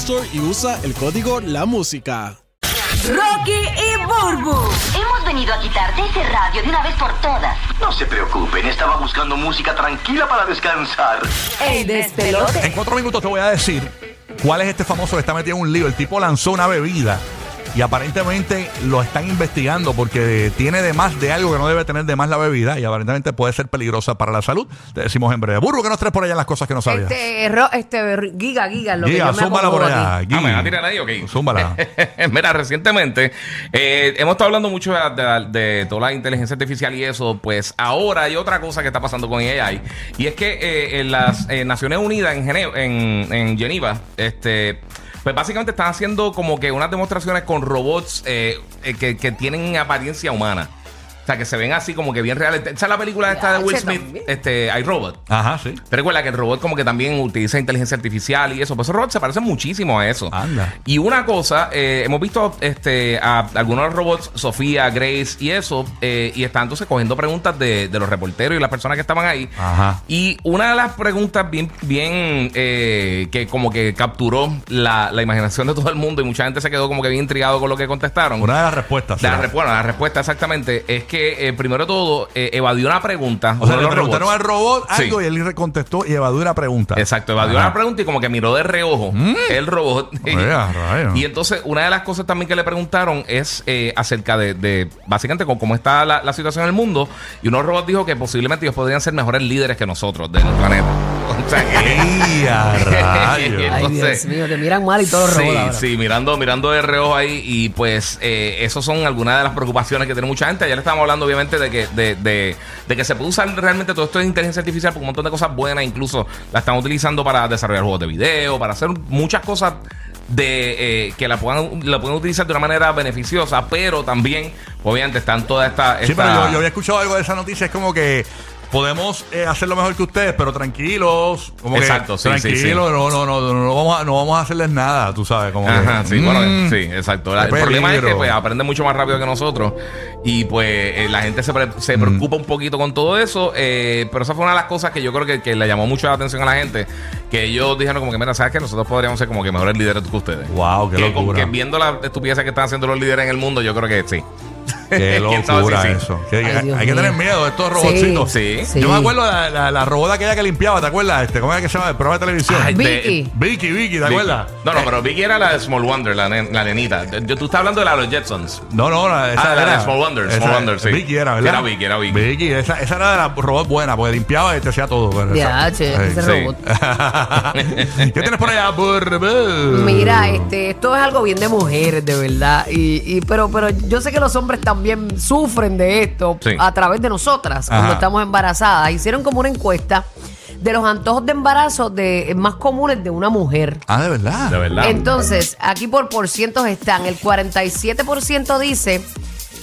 Store y usa el código La Música. Rocky y Burbu. Hemos venido a quitarte ese radio de una vez por todas. No se preocupen, estaba buscando música tranquila para descansar. El despelote. En cuatro minutos te voy a decir cuál es este famoso que está metido en un lío. El tipo lanzó una bebida y aparentemente lo están investigando porque tiene de más de algo que no debe tener de más la bebida y aparentemente puede ser peligrosa para la salud. Te decimos en breve. Burro, que nos traes por allá las cosas que no sabías. Este, ro- este, giga, giga, lo Giga, que yo me zúmbala por allá. aquí. Gui. Ah, me va a tirar ahí, ok. Zúmbala. Mira, recientemente eh, hemos estado hablando mucho de, de- de toda la inteligencia artificial y eso, pues ahora hay otra cosa que está pasando con AI y es que eh, en las eh, Naciones Unidas en, Gene- en, en Geneva, este, pues básicamente están haciendo como que unas demostraciones con robots eh, eh, que, que tienen apariencia humana. O sea, que se ven así como que bien reales. ¿Sabes la película esta de Will Smith? también. Este, iRobot. Ajá, sí. Pero recuerda que el robot como que también utiliza inteligencia artificial y eso. Pues esos robots se parecen muchísimo a eso. Anda. Y una cosa, eh, hemos visto este a algunos robots, Sofía, Grace y eso, eh, y están entonces cogiendo preguntas de, de los reporteros y las personas que estaban ahí. Ajá. Y una de las preguntas bien, bien eh, que como que capturó la, la imaginación de todo el mundo y mucha gente se quedó como que bien intrigado con lo que contestaron. Una de las respuestas. La, sí. re- bueno, la respuesta exactamente es que eh, primero de todo eh, evadió una pregunta. O sea, le preguntaron robots. al robot Sí. algo y él le contestó y evadió una pregunta. Exacto, evadió Ajá. la pregunta y como que miró de reojo el robot. Y entonces una de las cosas también que le preguntaron es eh, acerca de, de, básicamente cómo está la, la situación en el mundo. Y uno robot dijo que posiblemente ellos podrían ser mejores líderes que nosotros del planeta. O sea que... ¡Ey, a rayos! Ay, Dios mío, te miran mal y todos los Sí, sí, mirando, mirando de reojo ahí y pues eh, esos son algunas de las preocupaciones que tiene mucha gente. Ayer estábamos hablando obviamente de que, de, de- de que se puede usar realmente todo esto de inteligencia artificial por un montón de cosas buenas, incluso la están utilizando para desarrollar juegos de video, para hacer muchas cosas de eh, que la puedan, la pueden utilizar de una manera beneficiosa, pero también obviamente están todas estas... Sí, pero esta- yo, yo había escuchado algo de esa noticia. Es como que podemos eh, hacerlo mejor que ustedes, pero tranquilos. Como Exacto, que, sí, tranquilos, sí. No, no, no, no, no vamos a, no vamos a hacerles nada, tú sabes. Como Ajá, que, sí, mm, bueno, sí, exacto. La- el problema es que pues, aprende mucho más rápido que nosotros y pues eh, la gente se, pre- Mm. se preocupa un poquito con todo eso, eh, pero esa fue una de las cosas que yo creo que, que le llamó mucho la atención a la gente, que ellos dijeron como que, mira, ¿sabes que Nosotros podríamos ser como que mejores líderes que ustedes. Wow, qué que, con- locura. que viendo la estupidez que están haciendo los líderes en el mundo, yo creo que sí. Qué ¿Quién sabe locura sí? eso. Que- Ay, hay que tener miedo de estos robotcitos. Sí. Sí. Yo me acuerdo de la, la, la robot aquella que limpiaba, ¿te acuerdas? Este, ¿Cómo era que se llama? El programa de televisión. Ay, de- Vicky. Vicky, Vicky, ¿te acuerdas? No, no, pero Vicky era la de Small Wonder, la, nen- la nenita. Yo, tú estás hablando de la de los Jetsons. No, no, la- esa Ah, la era. de Small Wonder, esa- Small Wonder, sí. Vicky era, ¿verdad? Era Vicky, era Vicky. Vicky, esa, esa era de la robot buena, porque limpiaba y te hacía todo. Ya, che, ese sí. robot. ¿Qué tienes por allá? Mira, este, esto es algo bien de mujeres, de verdad. Y, y- pero, pero yo sé que los hombres también sufren de esto Sí. a través de nosotras Ajá. cuando estamos embarazadas. Hicieron como una encuesta de los antojos de embarazo de, más comunes de una mujer. Ah, de verdad. De verdad. Entonces, aquí por porcientos están. El 47% dice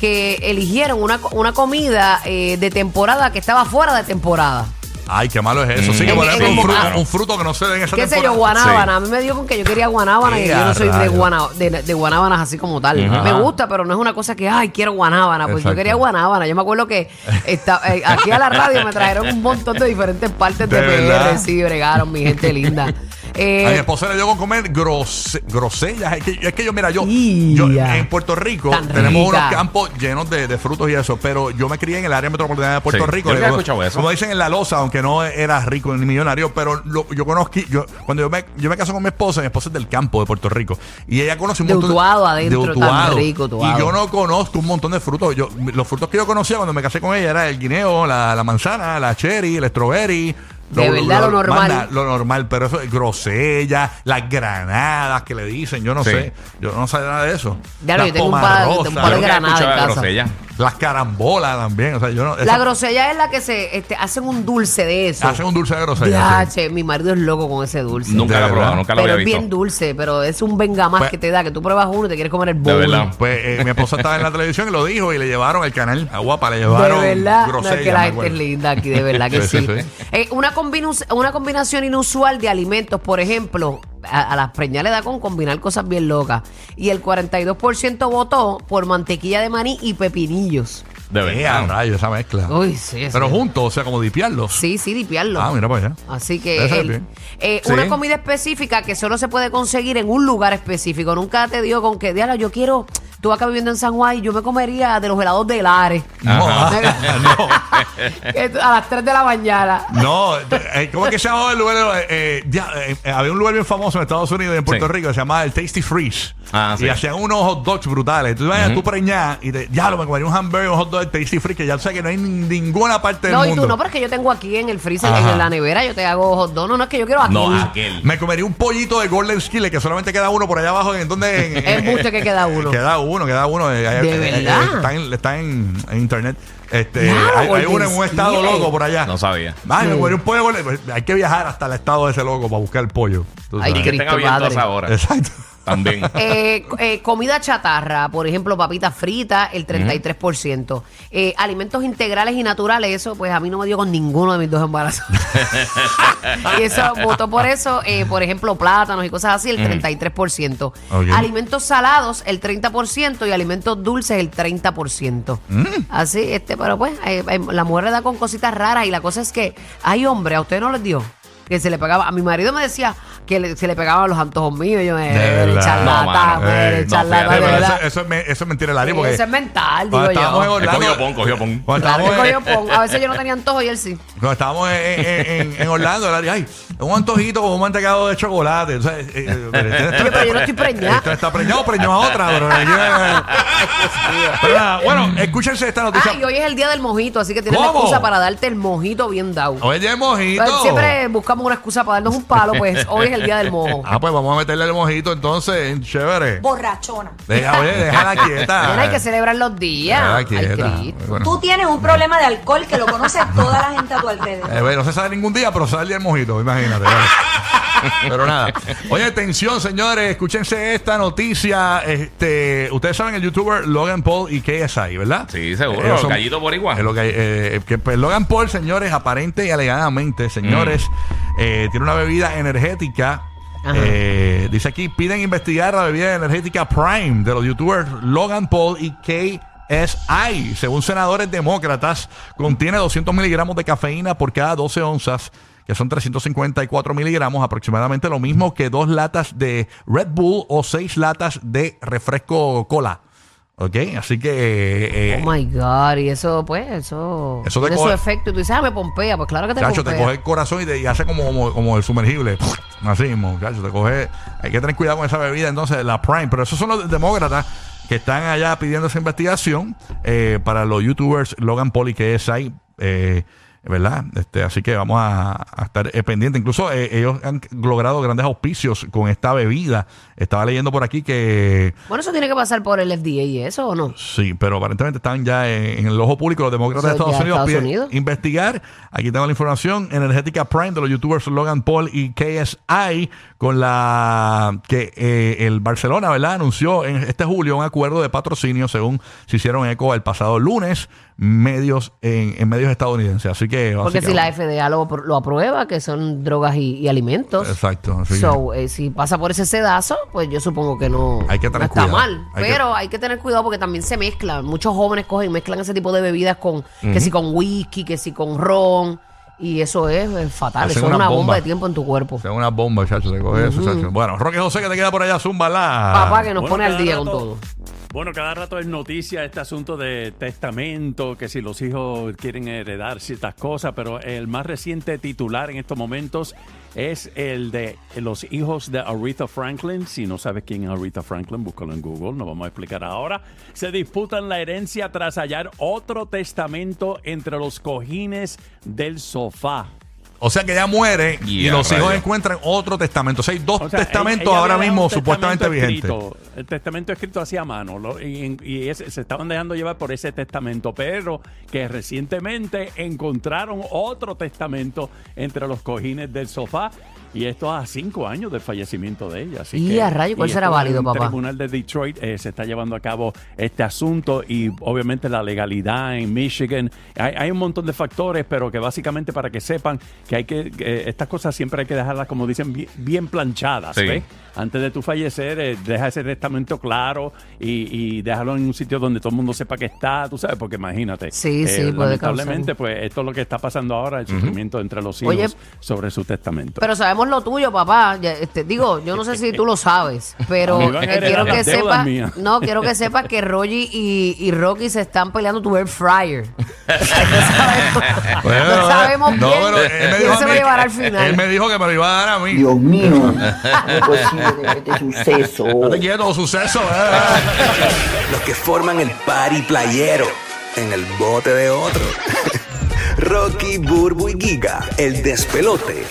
que eligieron una, co- una comida eh, de temporada que estaba fuera de temporada. Ay, qué malo es eso. Sí, que En- por ejemplo, un fruto, momento. un fruto que no se dé en esa ¿Qué sé yo? temporada. Guanábana. A mí me dio con que yo quería guanábana y yo no soy de, rayos. guana- de, de guanábanas así como tal. Ajá. Me gusta, pero no es una cosa que, ay, quiero guanábana. Pues Exacto. yo quería guanábana. Yo me acuerdo que esta- eh, aquí a la radio me trajeron un montón de diferentes partes de, ¿De verdad? PR. Sí, bregaron, mi gente linda. Eh, a mi esposa le dio con comer grose- grosellas. Es que, es que yo, mira, yo, en Puerto Rico Tan tenemos rica. unos campos llenos de, de frutos y eso, pero yo me crié en el área metropolitana de Puerto Sí, Rico. yo había Como- escuchado eso. Como dicen en La Loza, aunque no era rico ni millonario, pero lo- yo conozco, yo, cuando yo me, yo me caso con mi esposa, mi esposa es del campo de Puerto Rico, y ella conoce un De montón Utuado adentro, tan Utuado. rico, Utuado. Y yo no conozco un montón de frutos. Yo, los frutos que yo conocía cuando me casé con ella era el guineo, la, la manzana, la cherry, el strawberry. De verdad, lo normal. más na- lo normal, pero eso es grosella, las granadas que le dicen, yo no Sí. sé. Yo no sé nada de eso. Las yo tengo un par- pomarrosas, un par de Yo nunca he granada en casa. grosella. Las carambolas también. O sea, yo no. La grosella es la que se este, hacen un dulce de eso. Hacen un dulce de grosella. Ya, sí. che, mi marido es loco con ese dulce. Nunca De lo he probado, verdad. nunca lo pero había es visto. bien dulce, pero es un venga más Pues- que te da, que tú pruebas uno y te quieres comer el De bowl. verdad. Pues eh, mi esposa estaba en la televisión y lo dijo y le llevaron el canal a Guapa, le llevaron de verdad, no, grosella. es que la me gente es acuerdo. linda aquí, de verdad que Sí, sí. sí, sí. Eh, una, combinu- una combinación inusual de alimentos, por ejemplo, a, las preñas le da con combinar cosas bien locas. Y el 42% votó por mantequilla de maní y pepinillos. De a verdad. rayos, esa mezcla. Uy, sí. Pero sí. juntos, o sea, como dipiarlos. Sí, sí, dipiarlo. Ah, mira para allá. Así Debe que ser el- bien. eh, Sí. una comida específica que solo se puede conseguir en un lugar específico. Nunca te digo con que, diablo, yo quiero, tú acá viviendo en San Juan y yo me comería de los helados de Lares. No, no. Que tú- a las 3 de la mañana. No, eh, ¿cómo es que se llamaba el lugar? Eh, eh, ya, eh, eh, había un lugar bien famoso en Estados Unidos y en Puerto Sí. Rico que se llamaba el Tasty Freeze. Ah, sí. Y hacían unos hot dogs brutales. Tú vayas tú preñar y te, ya lo me comería un hamburger, un hot dog del Tasty Freeze, que ya sé que no hay en ninguna parte del No, y mundo. tú no, pero es que yo tengo aquí en el freezer, Ajá. en la nevera, yo te hago hot dog. No, no es que yo quiero aquí. No, aquel. Me comería un pollito de Golden Skillet que solamente queda uno por allá abajo. ¿En donde Embuste que queda uno. Queda uno, queda uno. eh, eh, ¿De eh, verdad? eh, Está en, está en, en internet. Este, hay, hay uno en un estado loco por allá. No sabía. Ay, me comería un pollo Hay que viajar hasta el estado de ese loco para buscar el pollo. Tú Ay, Y que Cristo estén abiertos a Padre. esa hora. Exacto. También. Eh, eh, comida chatarra, por ejemplo, papitas fritas, el 33%. Eh, alimentos integrales y naturales, eso pues a mí no me dio con ninguno de mis dos embarazos. y eso votó por eso, eh, por ejemplo, plátanos y cosas así, el 33%. Ok. Alimentos salados, el 30%, y alimentos dulces, el 30%. Así, este, pero pues, eh, eh, la mujer le da con cositas raras y la cosa es que hay hombres, a usted no les dio. Que se le pegaba, a mi marido me decía que le- se le pegaban los antojos míos. yo me De verdad. charlatán, No, mano. me Ey, no, charlatán, fíjate, de Pero verdad. eso, eso es, me- eso es mentira. Sí, Porque Eso es mental, digo estábamos en yo. Él Orlando. cogió pon, cogió pon. Cuando Claro que estábamos, cogió en, pon. A veces yo no tenía antojo y él sí. cuando estábamos en, en- en- en Orlando, Larry, ay, un antojito con un mantecado de chocolate. O sea, eh, eh, pero este- Oye, pero yo no estoy preñada. Este está preñado, preñó a otra, pero, pero nada, bueno, escúchense esta noticia. Ah, y hoy es el día del mojito, así que tienes la ¿Cómo? excusa para darte el mojito bien dado. Oye, mojito. Siempre buscamos una excusa para darnos un palo, pues hoy es el día del mojo. Ah, pues vamos a meterle el mojito entonces, chévere. Borrachona. Deja, oye, déjala quieta. Mira, hay que celebrar los días. Déjala Ay, quieta. Bueno. Tú tienes un problema de alcohol que lo conoce toda la gente a tu alrededor. Eh, bueno, no se sabe ningún día, pero sale el día del mojito, imagínate. vale. Pero nada. Oye, atención, señores, escúchense esta noticia. Este, ustedes saben el youtuber Logan Paul y KSI, ¿verdad? Sí, seguro. Son- Gallito por igual. lo que, eh, que, pues, Logan Paul, señores, aparente y alegadamente, señores, eh, tiene una bebida energética. Ajá. eh, dice aquí, piden investigar la bebida energética Prime de los youtubers Logan Paul y KSI. Según senadores demócratas, contiene 200 miligramos de cafeína por cada 12 onzas, que son 354 miligramos, aproximadamente lo mismo que dos latas de Red Bull o seis latas de refresco cola. ¿Ok? Así que... eh, Oh my God, y eso, pues, eso. Eso te tiene coge- su efecto. Y tú dices, ah, me pompea. Pues claro que te Chacho, te pompea. coge el corazón y te y hace como, como, como el sumergible. Así mismo, chacho, te coge. Hay que tener cuidado con esa bebida, entonces, la Prime. Pero esos son los demócratas que están allá pidiendo esa investigación eh, para los youtubers Logan Paul y KSI. Eh, ¿Verdad? Este, así que vamos a, a estar eh, pendientes. Incluso eh, ellos han logrado grandes auspicios con esta bebida. Estaba leyendo por aquí que Bueno, eso tiene que pasar por el FDA y eso, ¿o no? Sí, pero aparentemente están ya en, en el ojo público los demócratas de Estados Unidos. Estados Unidos. Investigar. Aquí tengo la información. Energética Prime de los youtubers Logan Paul y KSI con la que eh, el Barcelona, ¿verdad? Anunció en este julio un acuerdo de patrocinio según se hicieron eco el pasado lunes medios en, en medios estadounidenses. Así que Porque si la FDA lo, lo aprueba, que son drogas y, y alimentos. Exacto. así que- So, eh, si pasa por ese sedazo, pues yo supongo que no, Hay que tener no está cuidado. mal. Hay que- pero hay que tener cuidado porque también se mezclan. Muchos jóvenes cogen y mezclan ese tipo de bebidas con, que si con whisky, que si con ron. Y eso es, es fatal. Hacen Eso es una una bomba. bomba. de tiempo en tu cuerpo. Sea, una bomba, chacho, te coge eso, chacho. Bueno, Roque José, que te queda por allá, zumba la. Papá que nos Bueno, pone al día con todo. Bueno, cada rato es noticia este asunto de testamento, que si los hijos quieren heredar ciertas cosas, pero el más reciente titular en estos momentos es el de los hijos de Aretha Franklin. Si no sabes quién es Aretha Franklin, búscalo en Google, no vamos a explicar ahora. Se disputan la herencia tras hallar otro testamento entre los cojines del sofá. O sea que ella muere y Ya, los hijos encuentran otro testamento. O sea, hay dos O sea, testamentos ella ahora mismo supuestamente vigentes. El testamento escrito así a mano lo- y, se estaban dejando llevar por ese testamento, pero que recientemente encontraron otro testamento entre los cojines del sofá. Y esto a cinco años del fallecimiento de ella. Así Y que- a rayo, ¿cuál será válido, el papá? tribunal de Detroit eh, se está llevando a cabo este asunto y obviamente la legalidad en Michigan. Hay, hay un montón de factores, pero que básicamente para que sepan que hay que, que estas cosas siempre hay que dejarlas, como dicen, bien, bien planchadas. Sí. ¿ves? Antes de tu fallecer, eh, deja ese testamento claro y, y déjalo en un sitio donde todo el mundo sepa que está, tú sabes, porque imagínate. Sí, sí, puede Lamentablemente, pues esto es lo que está pasando ahora, el sufrimiento entre los hijos Oye, sobre su testamento. Pero sabemos lo tuyo, papá. Ya, este, digo, yo no sé si tú lo sabes, pero eh, quiero que sepas, no, quiero que sepas que Rogi y, y Rocky se están peleando tu air fryer. No sabemos, Bueno, no sabemos no, quién, pero él me quién dijo a se va mí- a llevar al final. Él me dijo que me lo iba a dar a mí. Dios mío, no es posible este suceso. No te quieto, suceso. eh. Los que forman el party playero en el bote de otro. Rocky, Burbu y Giga, el despelote.